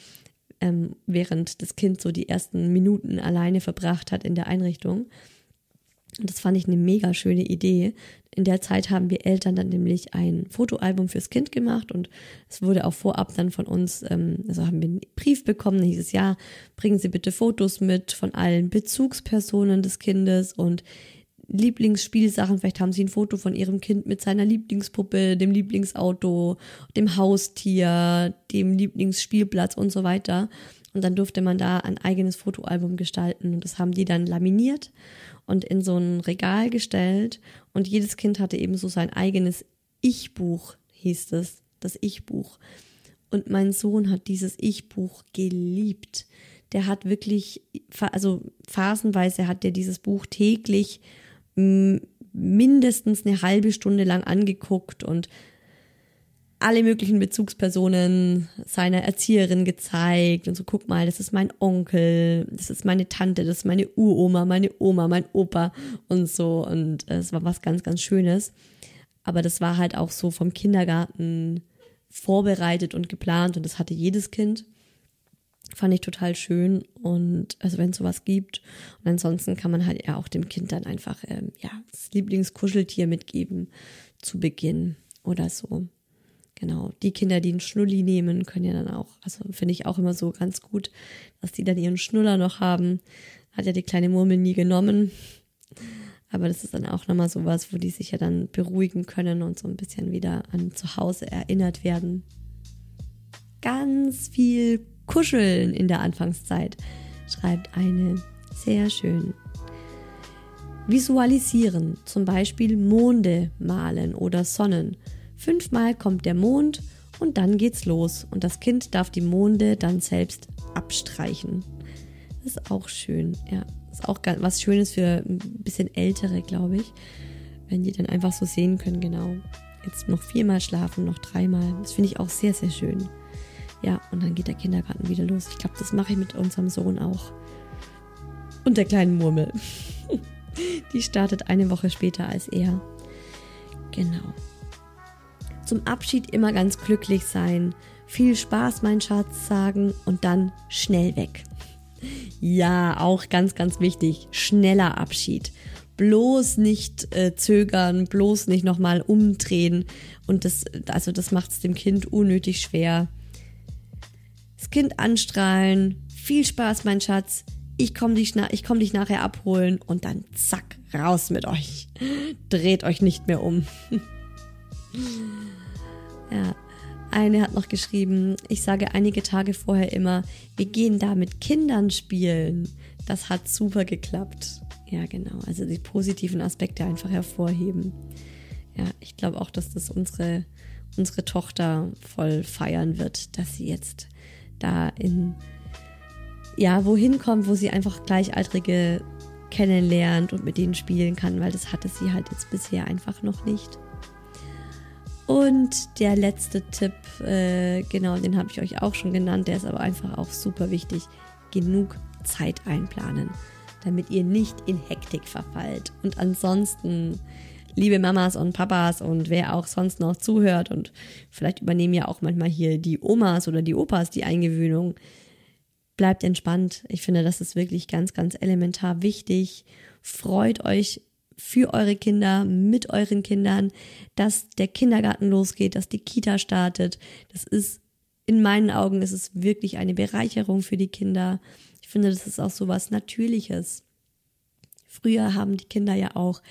ähm, während das Kind so die ersten Minuten alleine verbracht hat in der Einrichtung. Und das fand ich eine mega schöne Idee. In der Zeit haben wir Eltern dann nämlich ein Fotoalbum fürs Kind gemacht und es wurde auch vorab dann von uns, ähm, also haben wir einen Brief bekommen, dieses Jahr bringen Sie bitte Fotos mit von allen Bezugspersonen des Kindes und Lieblingsspielsachen. Vielleicht haben sie ein Foto von ihrem Kind mit seiner Lieblingspuppe, dem Lieblingsauto, dem Haustier, dem Lieblingsspielplatz und so weiter. Und dann durfte man da ein eigenes Fotoalbum gestalten. Und das haben die dann laminiert und in so ein Regal gestellt. Und jedes Kind hatte eben so sein eigenes Ich-Buch, hieß es, das Ich-Buch. Und mein Sohn hat dieses Ich-Buch geliebt. Der hat wirklich, also phasenweise hat der dieses Buch täglich mindestens eine halbe Stunde lang angeguckt und alle möglichen Bezugspersonen seiner Erzieherin gezeigt und so, guck mal, das ist mein Onkel, das ist meine Tante, das ist meine Uroma, meine Oma, mein Opa und so. Und es war was ganz, ganz Schönes. Aber das war halt auch so vom Kindergarten vorbereitet und geplant und das hatte jedes Kind. Fand ich total schön und also wenn es sowas gibt. Und ansonsten kann man halt ja auch dem Kind dann einfach ähm, ja, das Lieblingskuscheltier mitgeben zu Beginn oder so. Genau. Die Kinder, die einen Schnulli nehmen, können ja dann auch, also finde ich auch immer so ganz gut, dass die dann ihren Schnuller noch haben. Hat ja die kleine Murmel nie genommen. Aber das ist dann auch nochmal sowas, wo die sich ja dann beruhigen können und so ein bisschen wieder an zu Hause erinnert werden. Ganz viel Kuscheln in der Anfangszeit, schreibt eine. Sehr schön. Visualisieren, zum Beispiel Monde malen oder Sonnen. Fünfmal kommt der Mond und dann geht's los und das Kind darf die Monde dann selbst abstreichen. Das ist auch schön, ja. Das ist auch was Schönes für ein bisschen ältere, glaube ich. Wenn die dann einfach so sehen können, genau. Jetzt noch viermal schlafen, noch dreimal. Das finde ich auch sehr, sehr schön. Ja, und dann geht der Kindergarten wieder los. Ich glaube, das mache ich mit unserem Sohn auch. und der kleinen Murmel. Die startet eine Woche später als er. Genau. Zum Abschied immer ganz glücklich sein, viel Spaß, mein Schatz, sagen und dann schnell weg. Ja, auch ganz, ganz wichtig, schneller Abschied. Bloß nicht äh, zögern, bloß nicht nochmal umdrehen. Und das, also das macht es dem Kind unnötig schwer. Das Kind anstrahlen, viel Spaß, mein Schatz. Ich komme dich, ich komm dich nachher abholen und dann zack, raus mit euch. Dreht euch nicht mehr um. ja. Eine hat noch geschrieben, ich sage einige Tage vorher immer, wir gehen da mit Kindern spielen. Das hat super geklappt. Ja, genau. Also die positiven Aspekte einfach hervorheben. Ja, ich glaube auch, dass das unsere, unsere Tochter voll feiern wird, dass sie jetzt da in, ja, wohin kommt, wo sie einfach Gleichaltrige kennenlernt und mit denen spielen kann, weil das hatte sie halt jetzt bisher einfach noch nicht. Und der letzte Tipp, äh, genau, den habe ich euch auch schon genannt, der ist aber einfach auch super wichtig. Genug Zeit einplanen, damit ihr nicht in Hektik verfallt. Und ansonsten, liebe Mamas und Papas und wer auch sonst noch zuhört und vielleicht übernehmen ja auch manchmal hier die Omas oder die Opas die Eingewöhnung. Bleibt entspannt. Ich finde, das ist wirklich ganz, ganz elementar wichtig. Freut euch für eure Kinder, mit euren Kindern, dass der Kindergarten losgeht, dass die Kita startet. Das ist in meinen Augen ist es wirklich eine Bereicherung für die Kinder. Ich finde, das ist auch so was Natürliches. Früher haben die Kinder ja auch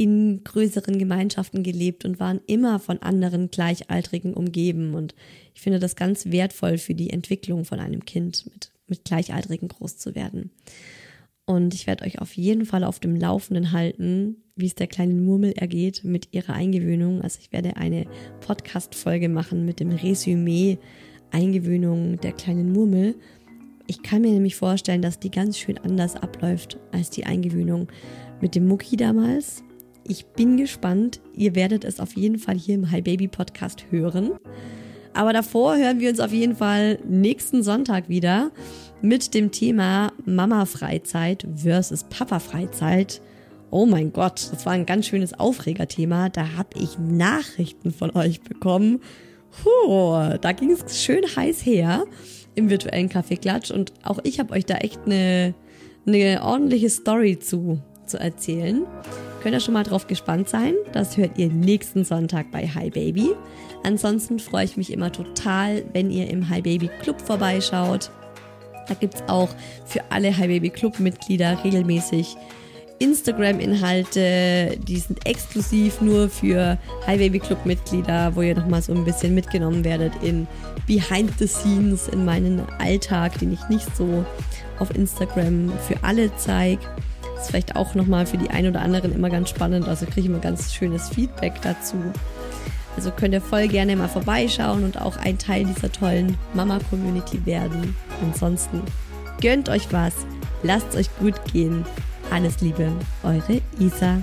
in größeren Gemeinschaften gelebt und waren immer von anderen Gleichaltrigen umgeben. Und ich finde das ganz wertvoll für die Entwicklung von einem Kind, mit, mit Gleichaltrigen groß zu werden. Und ich werde euch auf jeden Fall auf dem Laufenden halten, wie es der kleinen Murmel ergeht mit ihrer Eingewöhnung. Also ich werde eine Podcast-Folge machen mit dem Resümee Eingewöhnung der kleinen Murmel. Ich kann mir nämlich vorstellen, dass die ganz schön anders abläuft als die Eingewöhnung mit dem Mucki damals. Ich bin gespannt. Ihr werdet es auf jeden Fall hier im Hi Baby Podcast hören. Aber davor hören wir uns auf jeden Fall nächsten Sonntag wieder mit dem Thema Mama-Freizeit versus Papa-Freizeit. Oh mein Gott, das war ein ganz schönes Aufregerthema. Da habe ich Nachrichten von euch bekommen. Puh, da ging es schön heiß her im virtuellen Kaffeeklatsch und auch ich habe euch da echt eine, eine ordentliche Story zu, zu erzählen. Könnt ihr schon mal drauf gespannt sein. Das hört ihr nächsten Sonntag bei Hi Baby. Ansonsten freue ich mich immer total, wenn ihr im Hi Baby Club vorbeischaut. Da gibt es auch für alle Hi Baby Club Mitglieder regelmäßig Instagram-Inhalte, die sind exklusiv nur für Hi Baby Club Mitglieder, wo ihr nochmal so ein bisschen mitgenommen werdet in Behind the Scenes, in meinen Alltag, den ich nicht so auf Instagram für alle zeige. Ist vielleicht auch nochmal für die ein oder anderen immer ganz spannend, also kriege ich immer ganz schönes Feedback dazu. Also könnt ihr voll gerne mal vorbeischauen und auch ein Teil dieser tollen Mama-Community werden. Ansonsten gönnt euch was, lasst euch gut gehen. Alles Liebe, eure Isa.